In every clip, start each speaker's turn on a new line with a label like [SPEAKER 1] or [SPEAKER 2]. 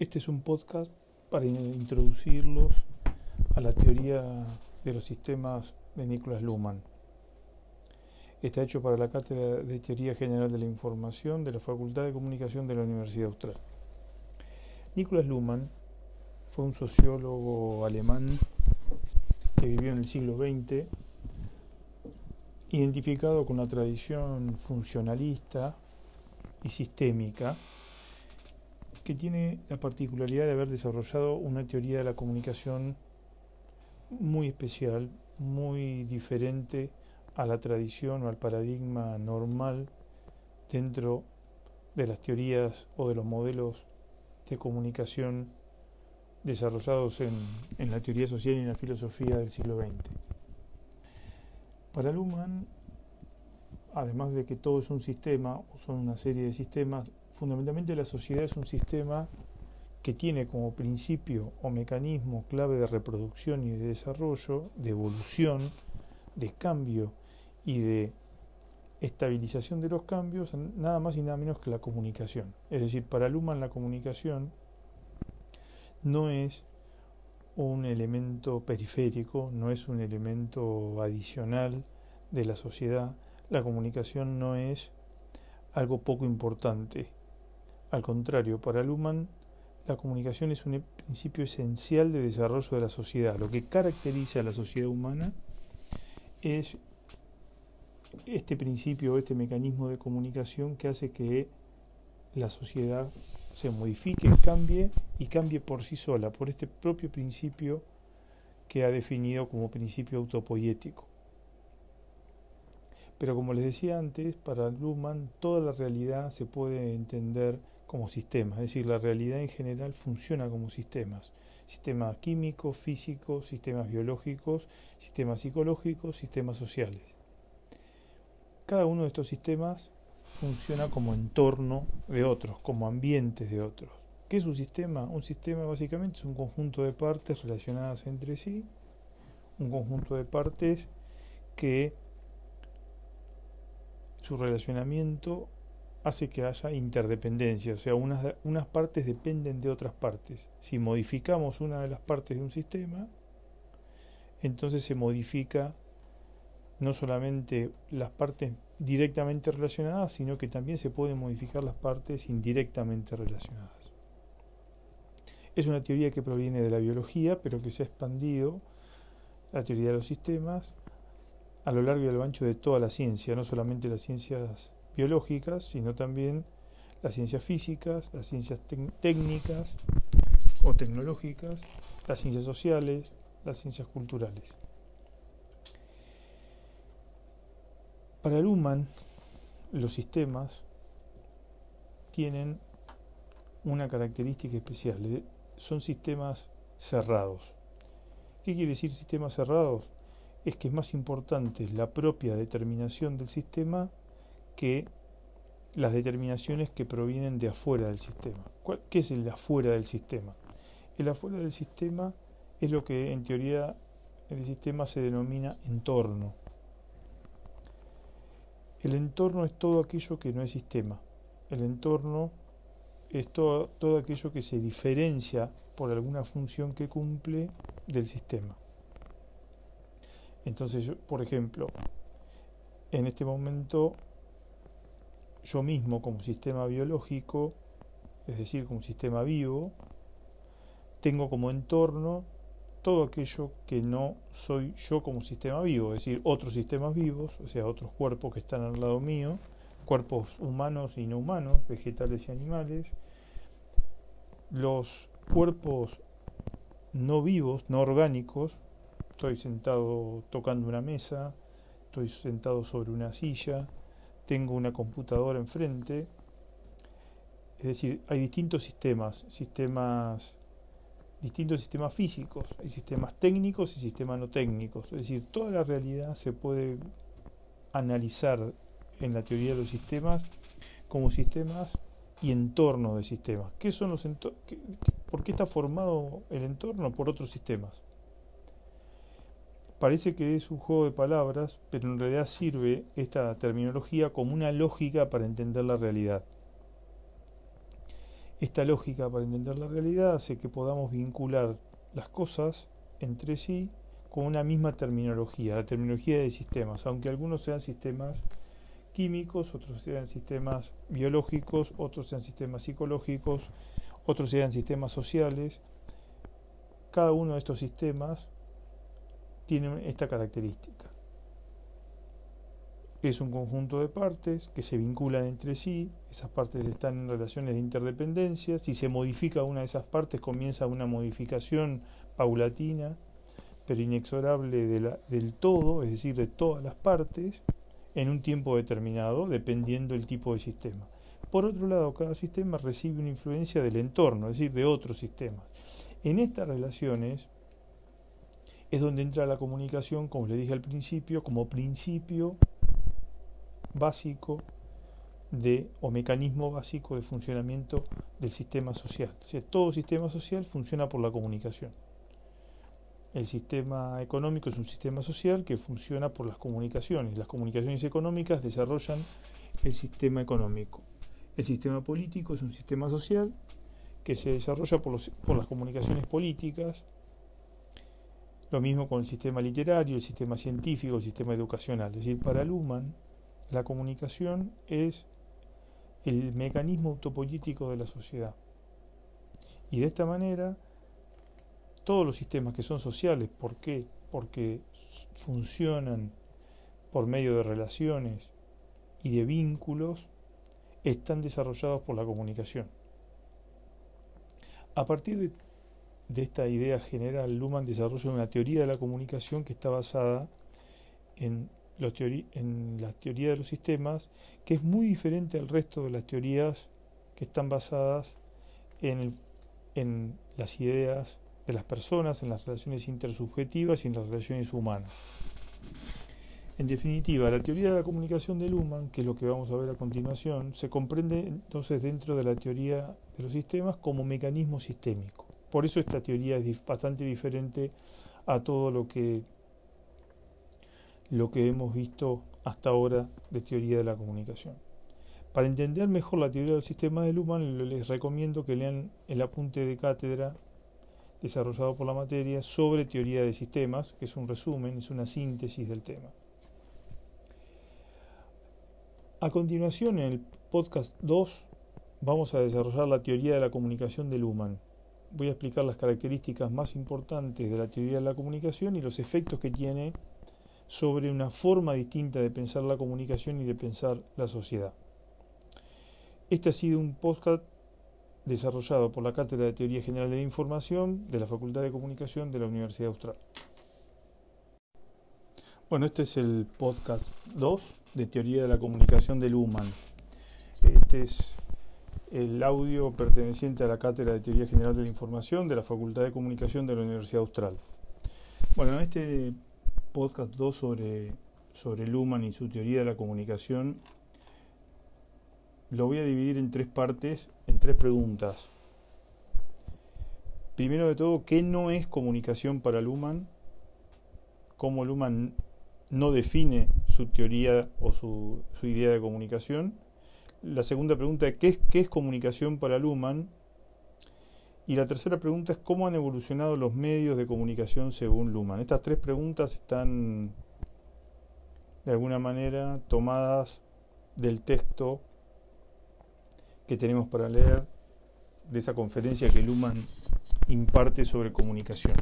[SPEAKER 1] Este es un podcast para introducirlos a la teoría de los sistemas de Nicholas Luhmann. Está hecho para la Cátedra de Teoría General de la Información de la Facultad de Comunicación de la Universidad Austral. Nicholas Luhmann fue un sociólogo alemán que vivió en el siglo XX, identificado con la tradición funcionalista y sistémica que tiene la particularidad de haber desarrollado una teoría de la comunicación muy especial, muy diferente a la tradición o al paradigma normal dentro de las teorías o de los modelos de comunicación desarrollados en, en la teoría social y en la filosofía del siglo XX. Para Luhmann, además de que todo es un sistema, o son una serie de sistemas, fundamentalmente la sociedad es un sistema que tiene como principio o mecanismo clave de reproducción y de desarrollo, de evolución, de cambio y de estabilización de los cambios, nada más y nada menos que la comunicación. Es decir, para Luhmann la comunicación no es un elemento periférico, no es un elemento adicional de la sociedad, la comunicación no es algo poco importante, al contrario, para Luhmann, la comunicación es un principio esencial de desarrollo de la sociedad. Lo que caracteriza a la sociedad humana es este principio, este mecanismo de comunicación que hace que la sociedad se modifique, cambie y cambie por sí sola, por este propio principio que ha definido como principio autopoyético. Pero como les decía antes, para Luhmann toda la realidad se puede entender como sistemas, es decir, la realidad en general funciona como sistemas, sistemas químicos, físicos, sistemas biológicos, sistemas psicológicos, sistemas sociales. Cada uno de estos sistemas funciona como entorno de otros, como ambientes de otros. ¿Qué es un sistema? Un sistema básicamente es un conjunto de partes relacionadas entre sí, un conjunto de partes que su relacionamiento hace que haya interdependencia, o sea, unas, unas partes dependen de otras partes. Si modificamos una de las partes de un sistema, entonces se modifica no solamente las partes directamente relacionadas, sino que también se pueden modificar las partes indirectamente relacionadas. Es una teoría que proviene de la biología, pero que se ha expandido, la teoría de los sistemas, a lo largo y a lo ancho de toda la ciencia, no solamente las ciencias biológicas, sino también las ciencias físicas, las ciencias técnicas o tecnológicas, las ciencias sociales, las ciencias culturales. Para Luhmann, los sistemas tienen una característica especial, son sistemas cerrados. ¿Qué quiere decir sistemas cerrados? Es que es más importante la propia determinación del sistema que las determinaciones que provienen de afuera del sistema. ¿Qué es el afuera del sistema? El afuera del sistema es lo que en teoría el sistema se denomina entorno. El entorno es todo aquello que no es sistema. El entorno es todo, todo aquello que se diferencia por alguna función que cumple del sistema. Entonces, por ejemplo, en este momento yo mismo como sistema biológico, es decir, como sistema vivo, tengo como entorno todo aquello que no soy yo como sistema vivo, es decir, otros sistemas vivos, o sea, otros cuerpos que están al lado mío, cuerpos humanos y no humanos, vegetales y animales, los cuerpos no vivos, no orgánicos, estoy sentado tocando una mesa, estoy sentado sobre una silla, tengo una computadora enfrente. Es decir, hay distintos sistemas, sistemas distintos sistemas físicos, hay sistemas técnicos y sistemas no técnicos. Es decir, toda la realidad se puede analizar en la teoría de los sistemas como sistemas y entornos de sistemas. ¿Qué son los ¿Por qué está formado el entorno por otros sistemas? Parece que es un juego de palabras, pero en realidad sirve esta terminología como una lógica para entender la realidad. Esta lógica para entender la realidad hace que podamos vincular las cosas entre sí con una misma terminología, la terminología de sistemas, aunque algunos sean sistemas químicos, otros sean sistemas biológicos, otros sean sistemas psicológicos, otros sean sistemas sociales. Cada uno de estos sistemas tiene esta característica. Es un conjunto de partes que se vinculan entre sí, esas partes están en relaciones de interdependencia, si se modifica una de esas partes comienza una modificación paulatina, pero inexorable del todo, es decir, de todas las partes, en un tiempo determinado, dependiendo del tipo de sistema. Por otro lado, cada sistema recibe una influencia del entorno, es decir, de otros sistemas. En estas relaciones es donde entra la comunicación, como les dije al principio, como principio básico de o mecanismo básico de funcionamiento del sistema social. O todo sistema social funciona por la comunicación. El sistema económico es un sistema social que funciona por las comunicaciones. Las comunicaciones económicas desarrollan el sistema económico. El sistema político es un sistema social que se desarrolla por, por las comunicaciones políticas. Lo mismo con el sistema literario, el sistema científico, el sistema educacional. Es decir, para Luhmann, la comunicación es el mecanismo autopolítico de la sociedad. Y de esta manera, todos los sistemas que son sociales, ¿por qué? Porque funcionan por medio de relaciones y de vínculos, están desarrollados por la comunicación. A partir de, de esta idea general, Luhmann desarrolla una teoría de la comunicación que está basada en, los en la teoría de los sistemas, que es muy diferente al resto de las teorías que están basadas en, en las ideas de las personas, en las relaciones intersubjetivas y en las relaciones humanas. En definitiva, la teoría de la comunicación de Luhmann, que es lo que vamos a ver a continuación, se comprende entonces dentro de la teoría de los sistemas como mecanismo sistémico. Por eso esta teoría es bastante diferente a todo lo que lo que hemos visto hasta ahora de teoría de la comunicación. Para entender mejor la teoría del sistema de Luhmann, les recomiendo que lean el apunte de cátedra desarrollado por la materia sobre teoría de sistemas, que es un resumen, es una síntesis del tema. A continuación, en el podcast 2, vamos a desarrollar la teoría de la comunicación de Luhmann. Voy a explicar las características más importantes de la teoría de la comunicación y los efectos que tiene sobre una forma distinta de pensar la comunicación y de pensar la sociedad. Este ha sido un podcast desarrollado por la Cátedra de Teoría General de la Información de la Facultad de Comunicación de la Universidad Austral. Bueno, este es el podcast 2 de Teoría de la Comunicación de Luhmann. Este es el audio perteneciente a la Cátedra de Teoría General de la Información de la Facultad de Comunicación de la Universidad Austral. Bueno, en este podcast 2 sobre, sobre Luhmann y su teoría de la comunicación lo voy a dividir en tres partes, en tres preguntas. Primero de todo, ¿qué no es comunicación para Luhmann? ¿Cómo Luhmann no define su teoría o su, su idea de comunicación? La segunda pregunta, ¿qué es, ¿qué es comunicación para Luhmann? Y la tercera pregunta es cómo han evolucionado los medios de comunicación según Luhmann. Estas tres preguntas están de alguna manera tomadas del texto que tenemos para leer de esa conferencia que Luhmann imparte sobre comunicación.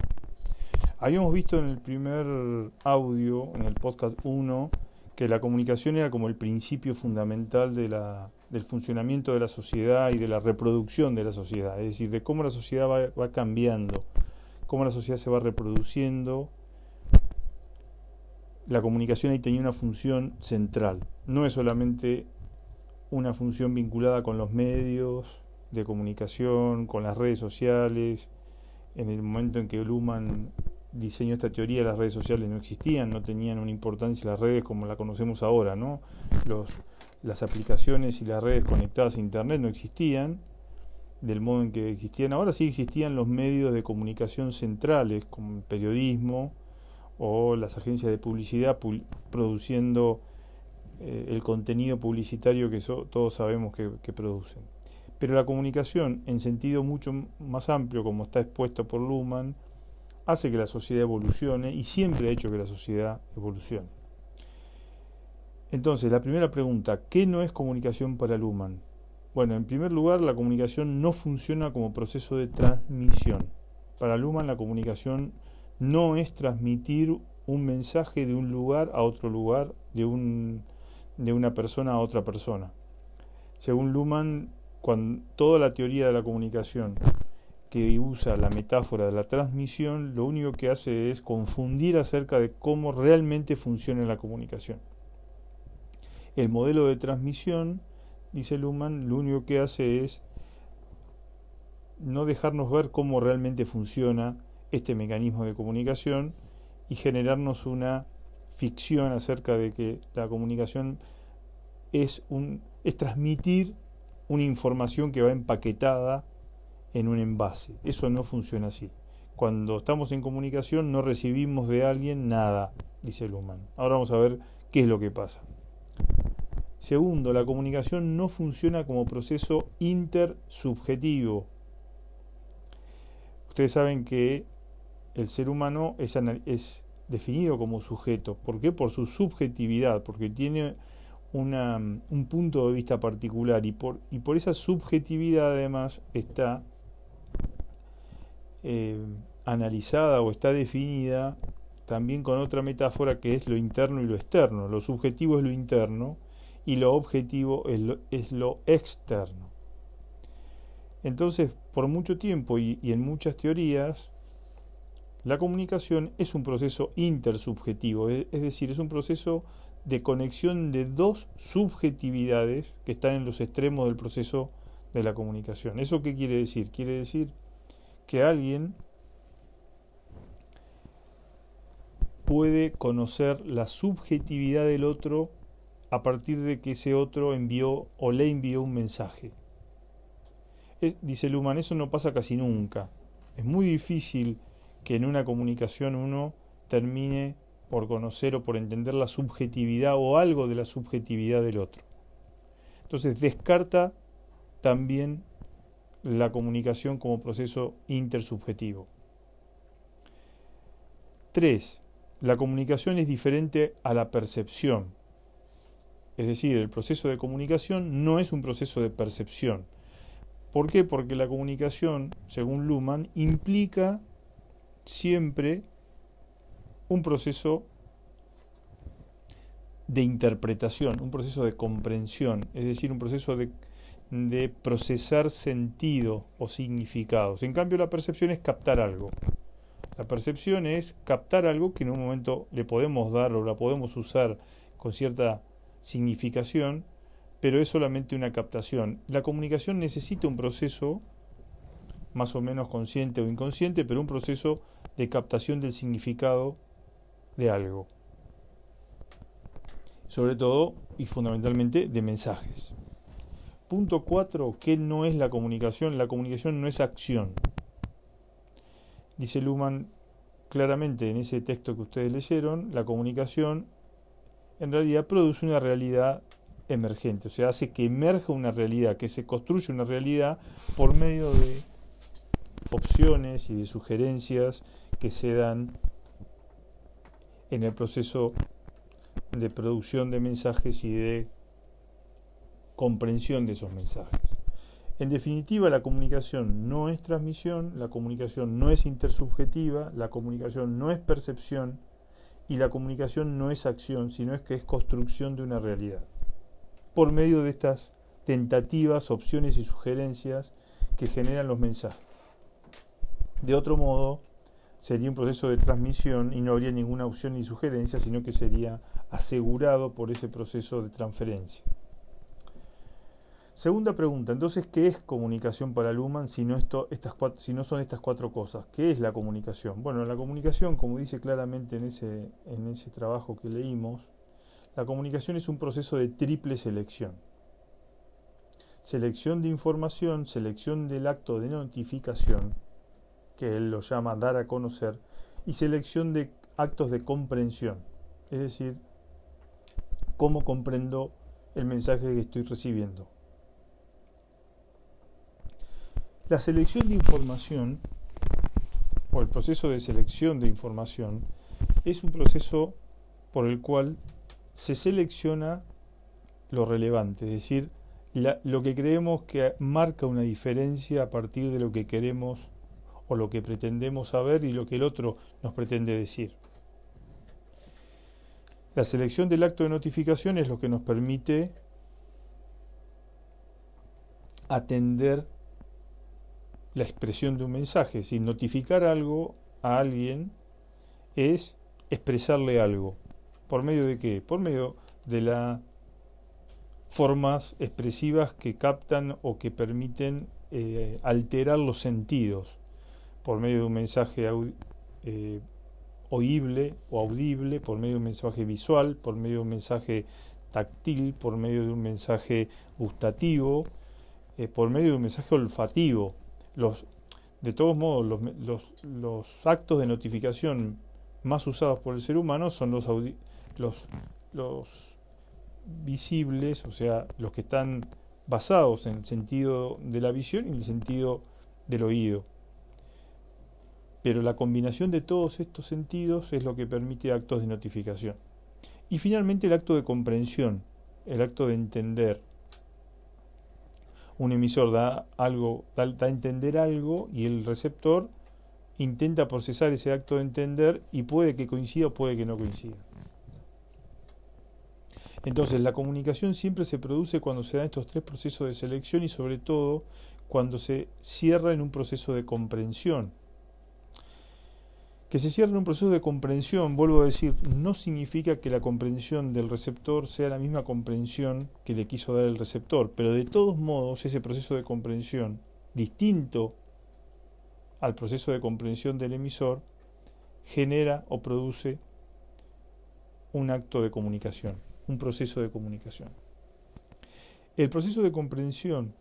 [SPEAKER 1] Habíamos visto en el primer audio, en el podcast 1, que la comunicación era como el principio fundamental del funcionamiento de la sociedad y de la reproducción de la sociedad, es decir, de cómo la sociedad va, va cambiando, cómo la sociedad se va reproduciendo. La comunicación ahí tenía una función central, no es solamente una función vinculada con los medios de comunicación, con las redes sociales. En el momento en que Luhmann diseñó esta teoría, las redes sociales no existían, no tenían una importancia las redes como la conocemos ahora, ¿no? Los, las aplicaciones y las redes conectadas a Internet no existían del modo en que existían. Ahora sí existían los medios de comunicación centrales, como el periodismo o las agencias de publicidad produciendo eh, el contenido publicitario que todos sabemos que, producen. Pero la comunicación, en sentido mucho más amplio, como está expuesto por Luhmann, hace que la sociedad evolucione y siempre ha hecho que la sociedad evolucione. Entonces, la primera pregunta, ¿qué no es comunicación para Luhmann? Bueno, en primer lugar, la comunicación no funciona como proceso de transmisión. Para Luhmann la comunicación no es transmitir un mensaje de un lugar a otro lugar, de, un, de una persona a otra persona. Según Luhmann, cuando, toda la teoría de la comunicación que usa la metáfora de la transmisión, lo único que hace es confundir acerca de cómo realmente funciona la comunicación. El modelo de transmisión, dice Luhmann, lo único que hace es no dejarnos ver cómo realmente funciona este mecanismo de comunicación y generarnos una ficción acerca de que la comunicación es, un, es transmitir una información que va empaquetada en un envase. Eso no funciona así. Cuando estamos en comunicación no recibimos de alguien nada, dice Luhmann. Ahora vamos a ver qué es lo que pasa. Segundo, la comunicación no funciona como proceso intersubjetivo. Ustedes saben que el ser humano es, es definido como sujeto. ¿Por qué? Por su subjetividad, porque tiene una, un punto de vista particular y por, y por esa subjetividad además está eh, analizada o está definida también con otra metáfora que es lo interno y lo externo. Lo subjetivo es lo interno y lo objetivo es lo, externo. Entonces, por mucho tiempo y, en muchas teorías, la comunicación es un proceso intersubjetivo, es, decir, es un proceso de conexión de dos subjetividades que están en los extremos del proceso de la comunicación. ¿Eso qué quiere decir? Quiere decir que alguien puede conocer la subjetividad del otro a partir de que ese otro envió o le envió un mensaje. dice Luhmann, eso no pasa casi nunca. Es muy difícil que en una comunicación uno termine por conocer o por entender la subjetividad o algo de la subjetividad del otro. Entonces descarta también la comunicación como proceso intersubjetivo. 3. La comunicación es diferente a la percepción. Es decir, el proceso de comunicación no es un proceso de percepción. ¿Por qué? Porque la comunicación, según Luhmann, implica siempre un proceso de interpretación, un proceso de comprensión, es decir, un proceso de, de, procesar sentido o significados. En cambio, la percepción es captar algo. La percepción es captar algo que en un momento le podemos dar o la podemos usar con cierta significación, pero es solamente una captación. La comunicación necesita un proceso más o menos consciente o inconsciente, pero un proceso de captación del significado de algo. Sobre todo y fundamentalmente de mensajes. Punto 4. ¿Qué no es la comunicación? La comunicación no es acción. Dice Luhmann claramente en ese texto que ustedes leyeron, la comunicación en realidad produce una realidad emergente, o sea, hace que emerja una realidad, que se construye una realidad por medio de opciones y de sugerencias que se dan en el proceso de producción de mensajes y de comprensión de esos mensajes. En definitiva, la comunicación no es transmisión, la comunicación no es intersubjetiva, la comunicación no es percepción, y la comunicación no es acción, sino que es construcción de una realidad. Por medio de estas tentativas, opciones y sugerencias que generan los mensajes. De otro modo, sería un proceso de transmisión y no habría ninguna opción ni sugerencia, sino que sería asegurado por ese proceso de transferencia. Segunda pregunta, entonces, ¿qué es comunicación para Luhmann si no, esto, estas si no son estas cuatro cosas? ¿Qué es la comunicación? Bueno, la comunicación, como dice claramente en ese, en ese trabajo que leímos, la comunicación es un proceso de triple selección. Selección de información, selección del acto de notificación, que él lo llama dar a conocer, y selección de actos de comprensión, es decir, cómo comprendo el mensaje que estoy recibiendo. La selección de información, o el proceso de selección de información, es un proceso por el cual se selecciona lo relevante, es decir, lo que creemos que marca una diferencia a partir de lo que queremos o lo que pretendemos saber y lo que el otro nos pretende decir. La selección del acto de notificación es lo que nos permite atender la expresión de un mensaje. Si notificar algo a alguien es expresarle algo. ¿Por medio de qué? Por medio de las formas expresivas que captan o que permiten eh, alterar los sentidos. Por medio de un mensaje eh, oíble o audible, por medio de un mensaje visual, por medio de un mensaje táctil, por medio de un mensaje gustativo, eh, por medio de un mensaje olfativo. De todos modos, los, los, los, actos de notificación más usados por el ser humano son los, los, los visibles, o sea, los que están basados en el sentido de la visión y en el sentido del oído. Pero la combinación de todos estos sentidos es lo que permite actos de notificación. Y finalmente el acto de comprensión, el acto de entender. Un emisor da algo, da, a entender algo y el receptor intenta procesar ese acto de entender y puede que coincida o puede que no coincida. Entonces, la comunicación siempre se produce cuando se dan estos tres procesos de selección y sobre todo cuando se cierra en un proceso de comprensión. Que se cierre un proceso de comprensión, vuelvo a decir, no significa que la comprensión del receptor sea la misma comprensión que le quiso dar el receptor, pero de todos modos ese proceso de comprensión, distinto al proceso de comprensión del emisor, genera o produce un acto de comunicación, un proceso de comunicación. El proceso de comprensión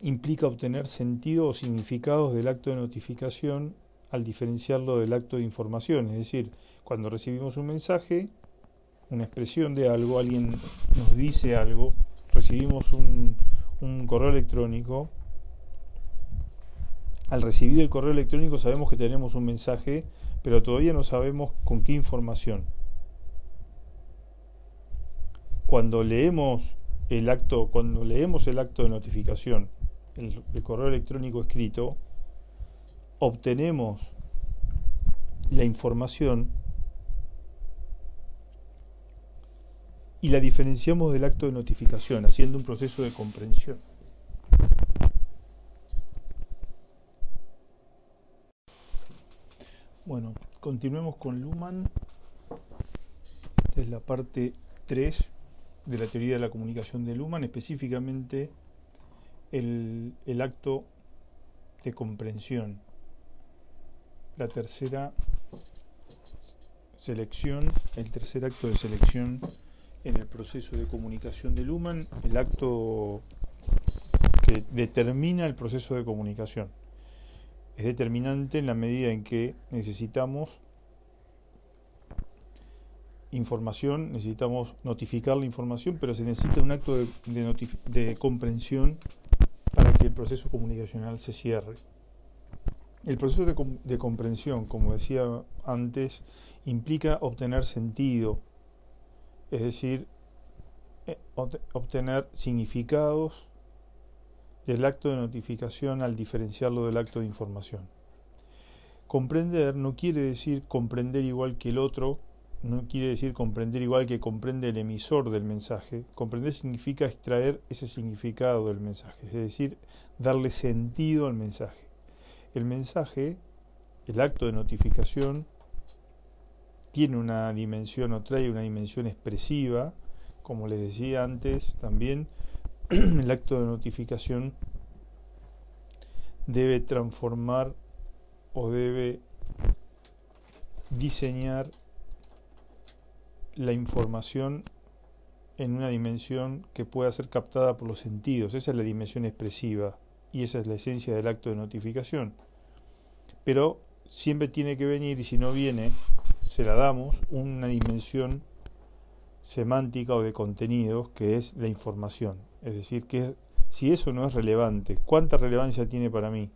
[SPEAKER 1] implica obtener sentido o significados del acto de notificación al diferenciarlo del acto de información. Es decir, cuando recibimos un mensaje, una expresión de algo, alguien nos dice algo, recibimos un, correo electrónico, al recibir el correo electrónico sabemos que tenemos un mensaje, pero todavía no sabemos con qué información. Cuando leemos el acto, cuando leemos el acto de notificación, el correo electrónico escrito, obtenemos la información y la diferenciamos del acto de notificación, haciendo un proceso de comprensión. Bueno, continuemos con Luhmann. Esta es la parte 3 de la teoría de la comunicación de Luhmann, específicamente el, el acto de comprensión la tercera selección, el tercer acto de selección en el proceso de comunicación de Luhmann, el acto que determina el proceso de comunicación. Es determinante en la medida en que necesitamos información, necesitamos notificar la información, pero se necesita un acto de, de comprensión para que el proceso comunicacional se cierre. El proceso de, comprensión, como decía antes, implica obtener sentido, es decir, eh, obtener significados del acto de notificación al diferenciarlo del acto de información. Comprender no quiere decir comprender igual que el otro, no quiere decir comprender igual que comprende el emisor del mensaje. Comprender significa extraer ese significado del mensaje, es decir, darle sentido al mensaje el mensaje, el acto de notificación, tiene una dimensión o trae una dimensión expresiva, como les decía antes también, el acto de notificación debe transformar o debe diseñar la información en una dimensión que pueda ser captada por los sentidos. Esa es la dimensión expresiva y esa es la esencia del acto de notificación. Pero siempre tiene que venir y si no viene, se la damos una dimensión semántica o de contenidos que es la información. Es decir, que si eso no es relevante, ¿cuánta relevancia tiene para mí?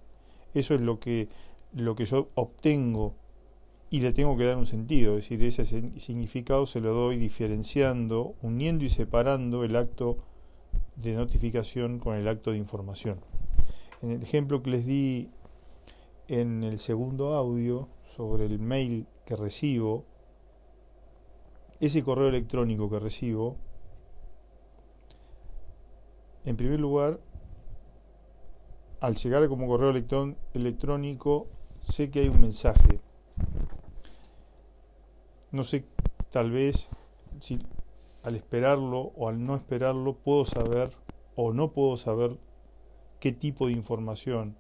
[SPEAKER 1] Eso es lo que, lo que yo obtengo y le tengo que dar un sentido, es decir, ese significado se lo doy diferenciando, uniendo y separando el acto de notificación con el acto de información. En el ejemplo que les di en el segundo audio sobre el mail que recibo, ese correo electrónico que recibo, en primer lugar, al llegar como correo electrónico, sé que hay un mensaje. No sé, tal vez, si al esperarlo o al no esperarlo, puedo saber o no puedo saber qué tipo de información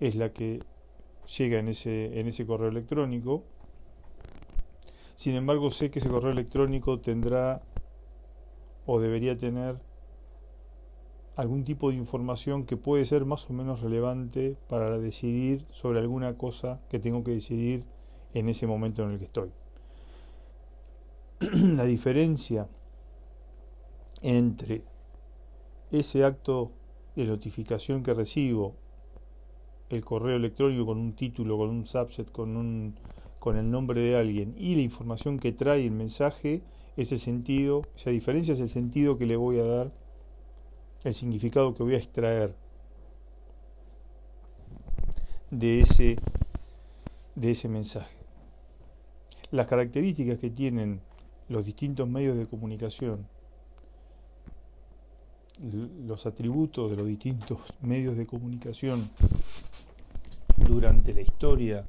[SPEAKER 1] es la que llega en ese, en ese correo electrónico. Sin embargo, sé que ese correo electrónico tendrá o debería tener algún tipo de información que puede ser más o menos relevante para decidir sobre alguna cosa que tengo que decidir en ese momento en el que estoy. La diferencia entre ese acto de notificación que recibo, el correo electrónico con un título, con un subset, con, un, con el nombre de alguien y la información que trae el mensaje, ese sentido, esa diferencia es el sentido que le voy a dar el significado que voy a extraer de ese, de ese mensaje. Las características que tienen los distintos medios de comunicación, los atributos de los distintos medios de comunicación durante la historia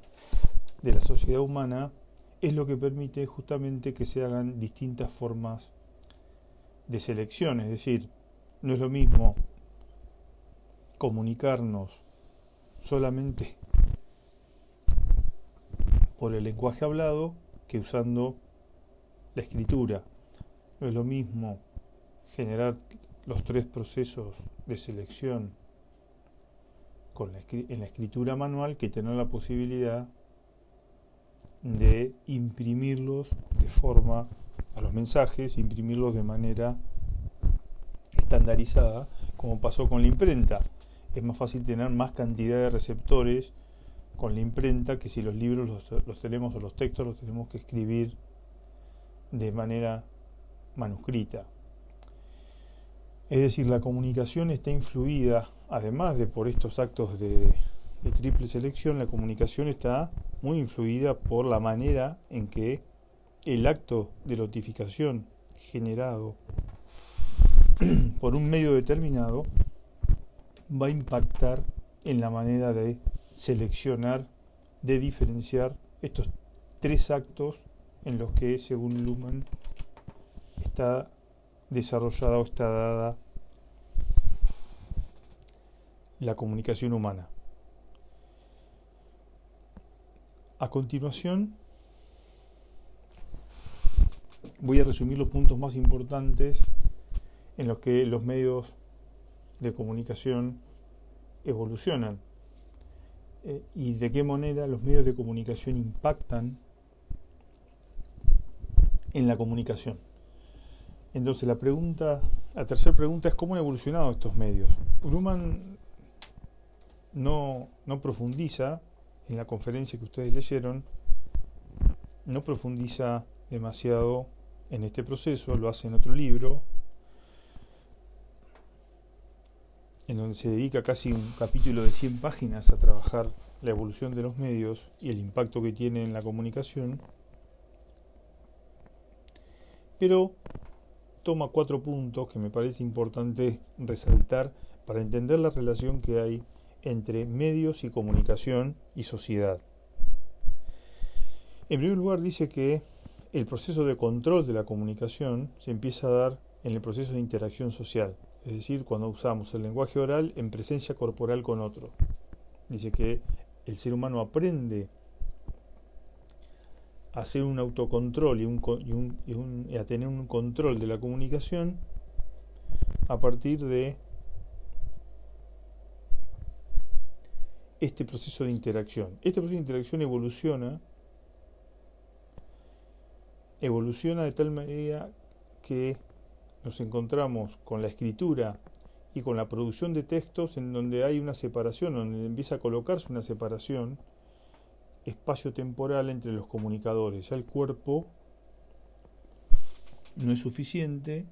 [SPEAKER 1] de la sociedad humana, es lo que permite justamente que se hagan distintas formas de selección, es decir, no es lo mismo comunicarnos solamente por el lenguaje hablado que usando la escritura. No es lo mismo generar los tres procesos de selección en la escritura manual que tener la posibilidad de imprimirlos de forma a los mensajes, imprimirlos de manera estandarizada, como pasó con la imprenta. Es más fácil tener más cantidad de receptores con la imprenta que si los libros los, tenemos o los textos los tenemos que escribir de manera manuscrita. Es decir, la comunicación está influida, además de por estos actos de, triple selección, la comunicación está muy influida por la manera en que el acto de notificación generado por un medio determinado va a impactar en la manera de seleccionar, de diferenciar estos tres actos en los que, según Luhmann, está desarrollada o está dada la comunicación humana. A continuación, voy a resumir los puntos más importantes en los que los medios de comunicación evolucionan eh, y de qué manera los medios de comunicación impactan en la comunicación. Entonces la pregunta, la tercera pregunta es cómo han evolucionado estos medios. Luhmann no, no profundiza en la conferencia que ustedes leyeron, no profundiza demasiado en este proceso, lo hace en otro libro, en donde se dedica casi un capítulo de 100 páginas a trabajar la evolución de los medios y el impacto que tiene en la comunicación, pero toma cuatro puntos que me parece importante resaltar para entender la relación que hay entre medios y comunicación y sociedad. En primer lugar dice que el proceso de control de la comunicación se empieza a dar en el proceso de interacción social es decir, cuando usamos el lenguaje oral en presencia corporal con otro. Dice que el ser humano aprende hacer un autocontrol y, a tener un control de la comunicación a partir de este proceso de interacción. Este proceso de interacción evoluciona evoluciona de tal manera que nos encontramos con la escritura y con la producción de textos en donde hay una separación, donde empieza a colocarse una separación espacio-temporal entre los comunicadores. Ya el cuerpo no es suficiente,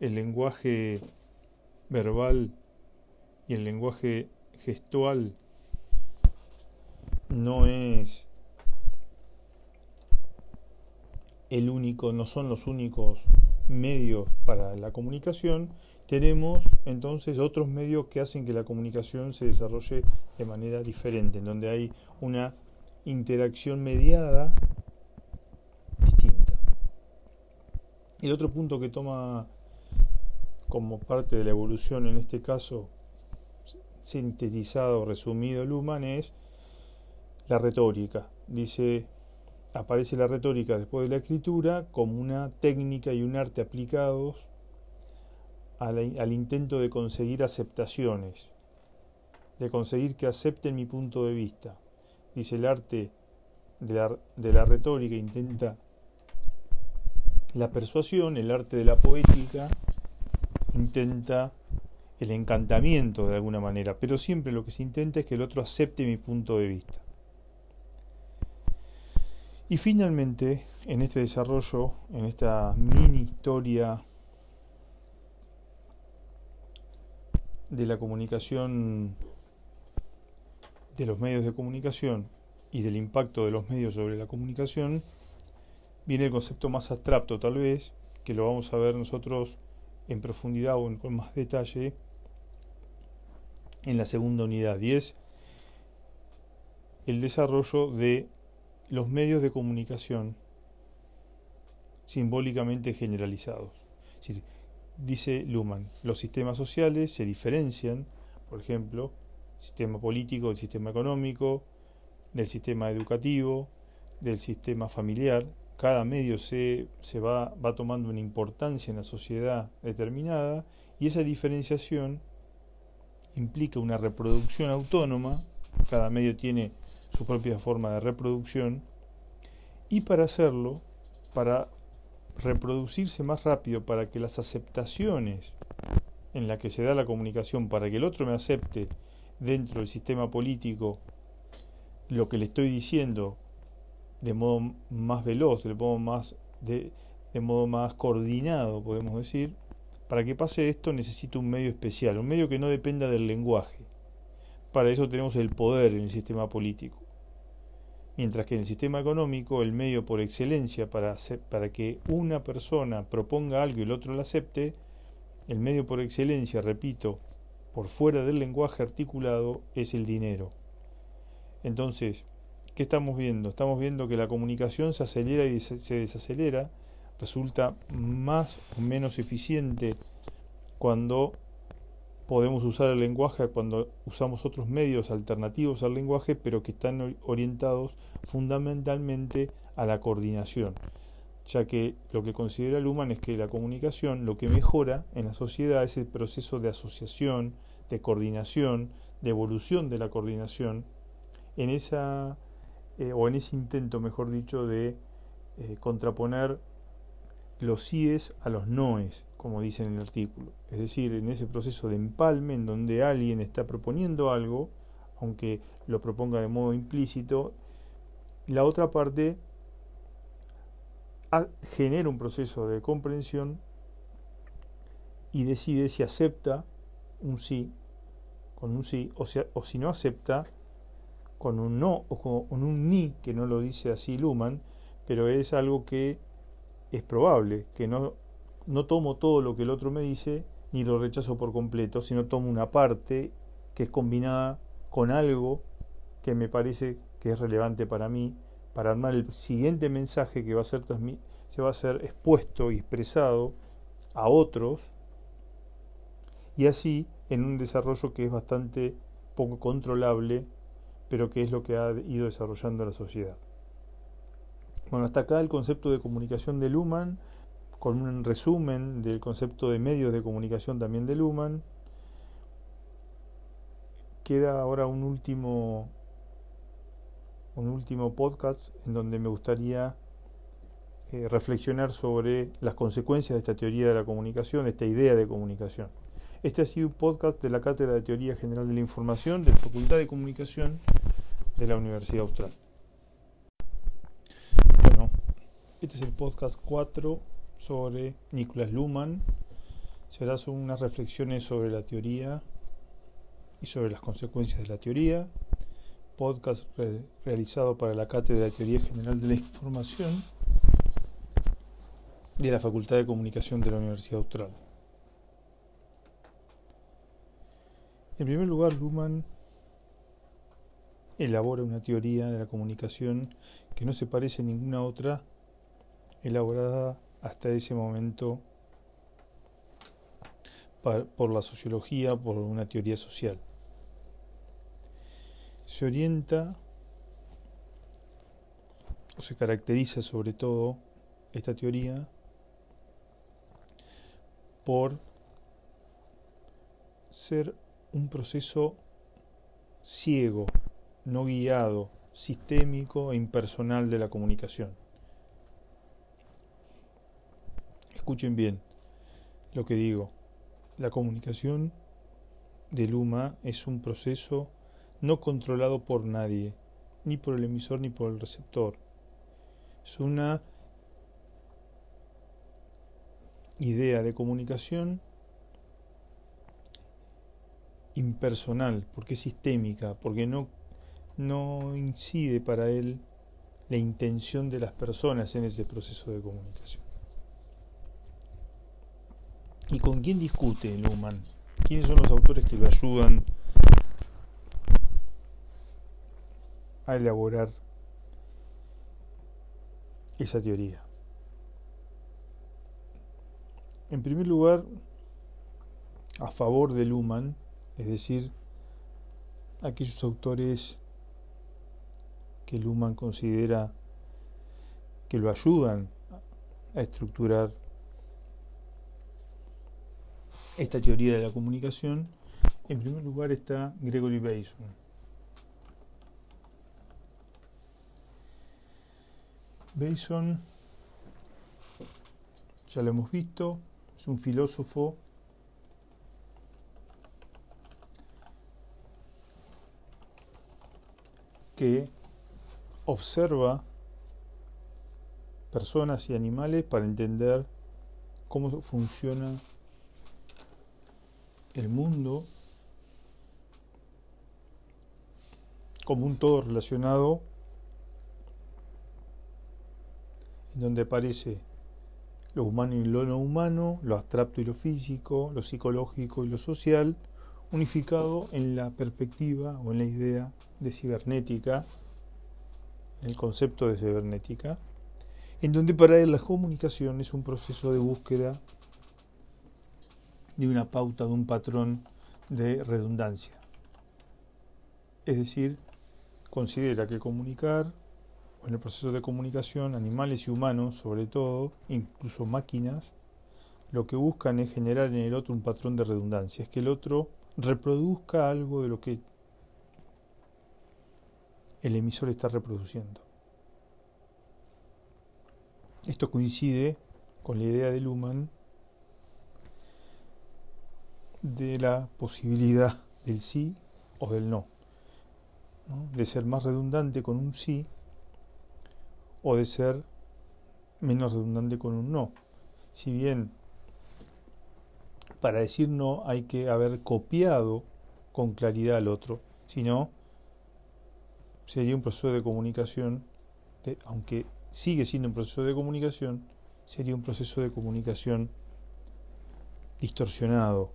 [SPEAKER 1] el lenguaje verbal y el lenguaje gestual no es el único, no son los únicos medios para la comunicación, tenemos entonces otros medios que hacen que la comunicación se desarrolle de manera diferente, en donde hay una interacción mediada distinta. El otro punto que toma como parte de la evolución, en este caso sintetizado resumido Luhmann, es la retórica. Dice, aparece la retórica después de la escritura como una técnica y un arte aplicados al, intento de conseguir aceptaciones, de conseguir que acepten mi punto de vista. Dice, el arte de la, retórica intenta la persuasión, el arte de la poética intenta el encantamiento de alguna manera, pero siempre lo que se intenta es que el otro acepte mi punto de vista. Y finalmente, en este desarrollo, en esta mini historia de la comunicación, de los medios de comunicación y del impacto de los medios sobre la comunicación, viene el concepto más abstracto tal vez, que lo vamos a ver nosotros en profundidad o con más detalle en la segunda unidad, y es el desarrollo de los medios de comunicación simbólicamente generalizados. dice Luhmann, los sistemas sociales se diferencian, por ejemplo, sistema político del sistema económico, del sistema educativo, del sistema familiar. Cada medio se, se va, va tomando una importancia en la sociedad determinada y esa diferenciación implica una reproducción autónoma, cada medio tiene su propia forma de reproducción y para hacerlo, para reproducirse más rápido, para que las aceptaciones en la que se da la comunicación, para que el otro me acepte dentro del sistema político lo que le estoy diciendo de modo más veloz, de modo más, de, modo más coordinado, podemos decir, para que pase esto necesito un medio especial, un medio que no dependa del lenguaje. Para eso tenemos el poder en el sistema político mientras que en el sistema económico el medio por excelencia para, para que una persona proponga algo y el otro lo acepte, el medio por excelencia, repito, por fuera del lenguaje articulado es el dinero. Entonces, ¿qué estamos viendo? Estamos viendo que la comunicación se acelera y se desacelera, resulta más o menos eficiente cuando podemos usar el lenguaje cuando usamos otros medios alternativos al lenguaje, pero que están orientados fundamentalmente a la coordinación, ya que lo que considera Luhmann es que la comunicación lo que mejora en la sociedad es el proceso de asociación, de coordinación, de evolución de la coordinación, en esa eh, o en ese intento, mejor dicho, de eh, contraponer los síes a los noes, como dice en el artículo. Es decir, en ese proceso de empalme en donde alguien está proponiendo algo, aunque lo proponga de modo implícito, la otra parte genera un proceso de comprensión y decide si acepta un sí con un sí o, o si no acepta con un no o con un ni, que no lo dice así Luhmann, pero es algo que es probable que no, no tomo todo lo que el otro me dice ni lo rechazo por completo, sino tomo una parte que es combinada con algo que me parece que es relevante para mí, para armar el siguiente mensaje que va a ser se va a ser expuesto y expresado a otros, y así en un desarrollo que es bastante poco controlable, pero que es lo que ha ido desarrollando la sociedad. Bueno, hasta acá el concepto de comunicación de Luhmann, con un resumen del concepto de medios de comunicación también de Luhmann. Queda ahora un último, un último podcast en donde me gustaría eh, reflexionar sobre las consecuencias de esta teoría de la comunicación, de esta idea de comunicación. Este ha sido un podcast de la Cátedra de Teoría General de la Información de la Facultad de Comunicación de la Universidad Austral. Bueno, este es el podcast 4 sobre Nicolás Luhmann. Será unas reflexiones sobre la teoría y sobre las consecuencias de la teoría. Podcast realizado para la Cátedra de Teoría General de la Información de la Facultad de Comunicación de la Universidad Austral. En primer lugar, Luhmann elabora una teoría de la comunicación que no se parece a ninguna otra elaborada hasta ese momento por la sociología, por una teoría social. Se orienta o se caracteriza sobre todo esta teoría por ser un proceso ciego, no guiado, sistémico e impersonal de la comunicación. Escuchen bien lo que digo. La comunicación de Luma es un proceso no controlado por nadie, ni por el emisor ni por el receptor. Es una idea de comunicación impersonal, porque es sistémica, porque no, no incide para él la intención de las personas en ese proceso de comunicación. ¿Y con quién discute Luhmann? ¿Quiénes son los autores que lo ayudan a elaborar esa teoría? En primer lugar, a favor de Luhmann, es decir, aquellos autores que Luhmann considera que lo ayudan a estructurar esta teoría de la comunicación, en primer lugar está Gregory Bateson. Bateson, ya lo hemos visto, es un filósofo. que observa personas y animales para entender cómo funciona el mundo como un todo relacionado en donde aparece lo humano y lo no humano, lo abstracto y lo físico, lo psicológico y lo social, unificado en la perspectiva o en la idea de cibernética, el concepto de cibernética, en donde para él la comunicación es un proceso de búsqueda de una pauta, de un patrón de redundancia. Es decir, considera que comunicar, en el proceso de comunicación, animales y humanos, sobre todo, incluso máquinas, lo que buscan es generar en el otro un patrón de redundancia, es que el otro reproduzca algo de lo que el emisor está reproduciendo. Esto coincide con la idea de Luhmann de la posibilidad del sí o del no, de ser más redundante con un sí o de ser menos redundante con un no. Si bien para decir no hay que haber copiado con claridad al otro, si no, sería un proceso de comunicación, aunque sigue siendo un proceso de comunicación, sería un proceso de comunicación distorsionado,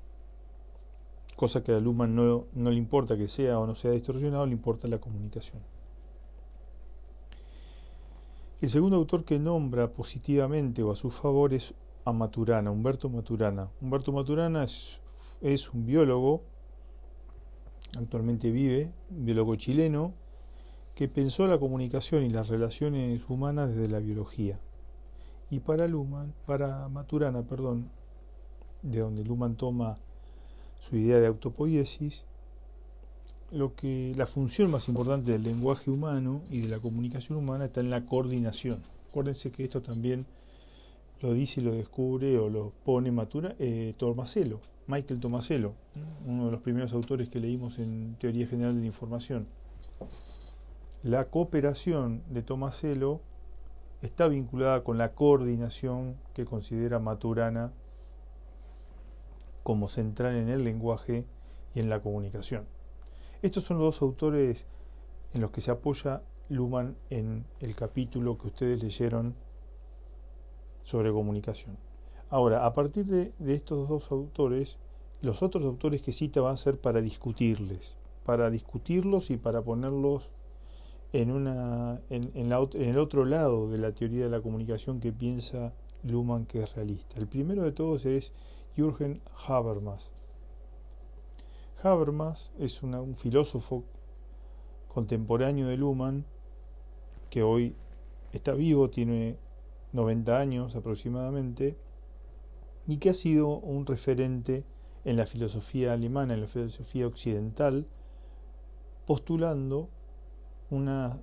[SPEAKER 1] cosa que a Luhmann no, no le importa que sea o no sea distorsionado, le importa la comunicación. El segundo autor que nombra positivamente o a su favor es a Maturana, Humberto Maturana. Humberto Maturana es, un biólogo, actualmente vive, un biólogo chileno, que pensó la comunicación y las relaciones humanas desde la biología. Y para Luhmann, para Maturana, perdón, de donde Luhmann toma su idea de autopoiesis, lo que la función más importante del lenguaje humano y de la comunicación humana está en la coordinación. Acuérdense que esto también lo dice y lo descubre o lo pone Matura, eh, Tomaselo, Michael Tomaselo, uno de los primeros autores que leímos en Teoría General de la Información. La cooperación de Tomaselo está vinculada con la coordinación que considera Maturana como central en el lenguaje y en la comunicación. Estos son los dos autores en los que se apoya Luhmann en el capítulo que ustedes leyeron sobre comunicación. Ahora, a partir de, estos dos autores, los otros autores que cita van a ser para discutirles, para discutirlos y para ponerlos en, en el otro lado de la teoría de la comunicación que piensa Luhmann que es realista. El primero de todos es Jürgen Habermas. Habermas es un filósofo contemporáneo de Luhmann que hoy está vivo, tiene 90 años aproximadamente, y que ha sido un referente en la filosofía alemana, en la filosofía occidental, postulando una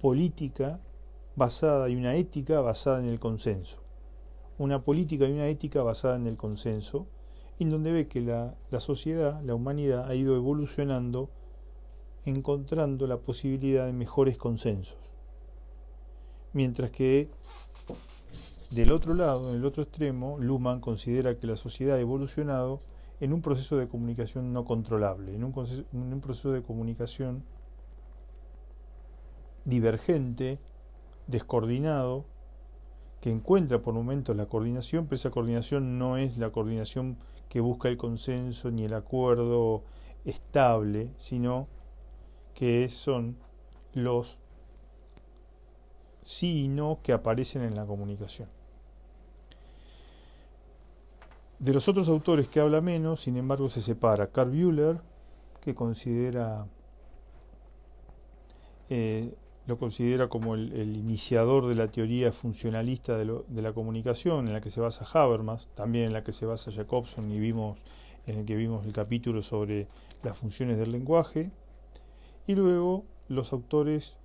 [SPEAKER 1] política basada y una ética basada en el consenso. Una política y una ética basada en el consenso, en donde ve que la, la sociedad, la humanidad, ha ido evolucionando encontrando la posibilidad de mejores consensos. Mientras que del otro lado, en el otro extremo, Luhmann considera que la sociedad ha evolucionado en un proceso de comunicación no controlable, en un, en un proceso de comunicación divergente, descoordinado, que encuentra por momentos la coordinación, pero esa coordinación no es la coordinación que busca el consenso ni el acuerdo estable, sino que son los sí y no que aparecen en la comunicación. De los otros autores que habla menos, sin embargo, se separa Carl Buehler, que considera eh, lo considera como el, iniciador de la teoría funcionalista de, la comunicación, en la que se basa Habermas, también en la que se basa Jacobson y vimos en el que vimos el capítulo sobre las funciones del lenguaje, y luego los autores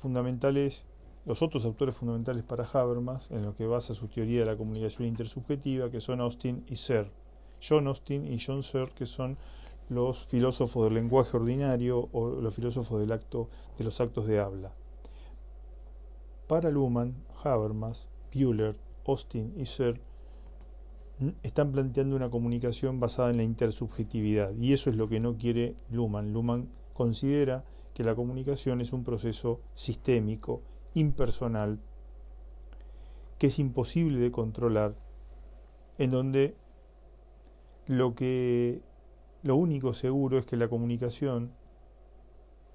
[SPEAKER 1] fundamentales los otros autores fundamentales para Habermas, en lo que basa su teoría de la comunicación intersubjetiva, que son Austin y Searle. John Austin y John Searle, que son los filósofos del lenguaje ordinario o los filósofos del acto, de los actos de habla. Para Luhmann, Habermas, Buehler, Austin y Searle están planteando una comunicación basada en la intersubjetividad y eso es lo que no quiere Luhmann. Luhmann considera que la comunicación es un proceso sistémico impersonal que es imposible de controlar, en donde lo que lo único seguro es que la comunicación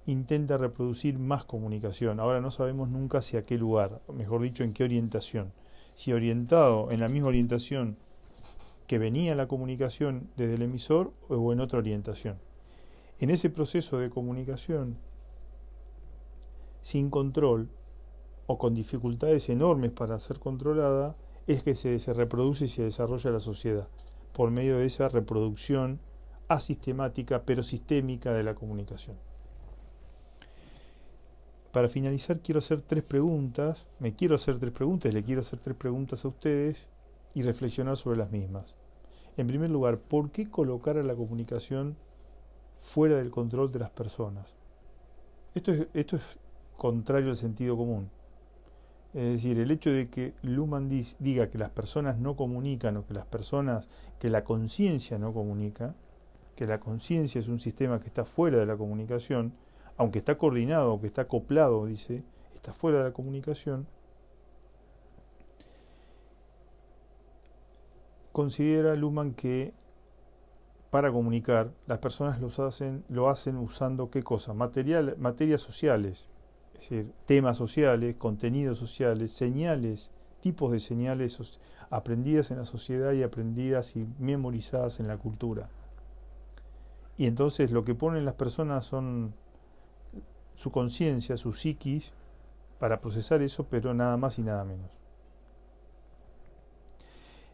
[SPEAKER 1] intenta reproducir más comunicación. Ahora no sabemos nunca hacia qué lugar, mejor dicho, en qué orientación. Si orientado en la misma orientación que venía la comunicación desde el emisor o en otra orientación. En ese proceso de comunicación, sin control, o con dificultades enormes para ser controlada, es que se, reproduce y se desarrolla la sociedad, por medio de esa reproducción asistemática pero sistémica de la comunicación. Para finalizar quiero hacer tres preguntas, me quiero hacer tres preguntas, le quiero hacer tres preguntas a ustedes y reflexionar sobre las mismas. En primer lugar, ¿por qué colocar a la comunicación fuera del control de las personas? Esto es, esto es contrario al sentido común. Es decir, el hecho de que Luhmann diga que las personas no comunican o que las personas, que la conciencia no comunica, que la conciencia es un sistema que está fuera de la comunicación, aunque está coordinado, que está acoplado, dice, está fuera de la comunicación, considera Luhmann que para comunicar las personas hacen, lo hacen usando qué cosa? Materias sociales, es decir, temas sociales, contenidos sociales, señales, tipos de señales aprendidas en la sociedad y aprendidas y memorizadas en la cultura. Y entonces lo que ponen las personas son su conciencia, su psiquis, para procesar eso, pero nada más y nada menos.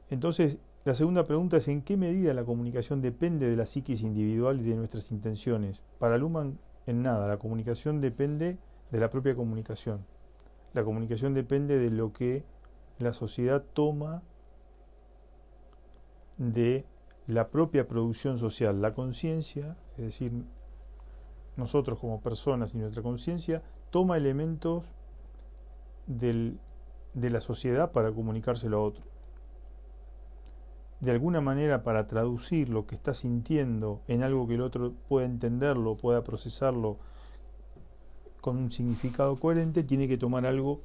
[SPEAKER 1] Entonces, la segunda pregunta es en qué medida la comunicación depende de la psiquis individual y de nuestras intenciones. Para Luhmann, en nada, la comunicación depende de la propia comunicación. La comunicación depende de lo que la sociedad toma de la propia producción social, la conciencia, es decir, nosotros como personas y nuestra conciencia, toma elementos del, de la sociedad para comunicárselo a otro. De alguna manera para traducir lo que está sintiendo en algo que el otro pueda entenderlo, pueda procesarlo con un significado coherente, tiene que tomar algo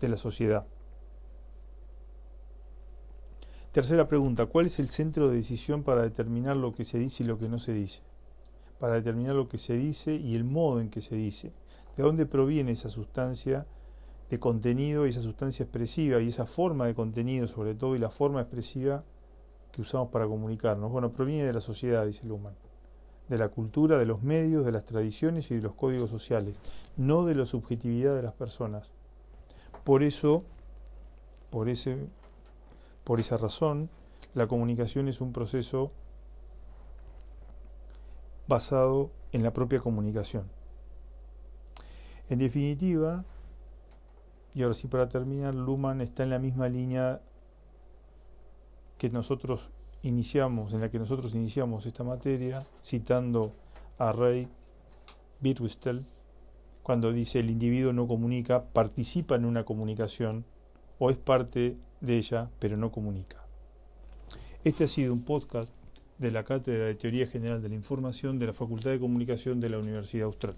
[SPEAKER 1] de la sociedad. Tercera pregunta, ¿cuál es el centro de decisión para determinar lo que se dice y lo que no se dice? Para determinar lo que se dice y el modo en que se dice. ¿De dónde proviene esa sustancia de contenido y esa sustancia expresiva y esa forma de contenido sobre todo y la forma expresiva que usamos para comunicarnos? Bueno, proviene de la sociedad, dice Luhmann, de la cultura, de los medios, de las tradiciones y de los códigos sociales, no de la subjetividad de las personas. Por eso, por, ese, por esa razón, la comunicación es un proceso basado en la propia comunicación. En definitiva, y ahora sí para terminar, Luhmann está en la misma línea que nosotros iniciamos, en la que nosotros iniciamos esta materia, citando a Ray Birwistel, cuando dice el individuo no comunica, participa en una comunicación o es parte de ella, pero no comunica. Este ha sido un podcast de la Cátedra de Teoría General de la Información de la Facultad de Comunicación de la Universidad Austral.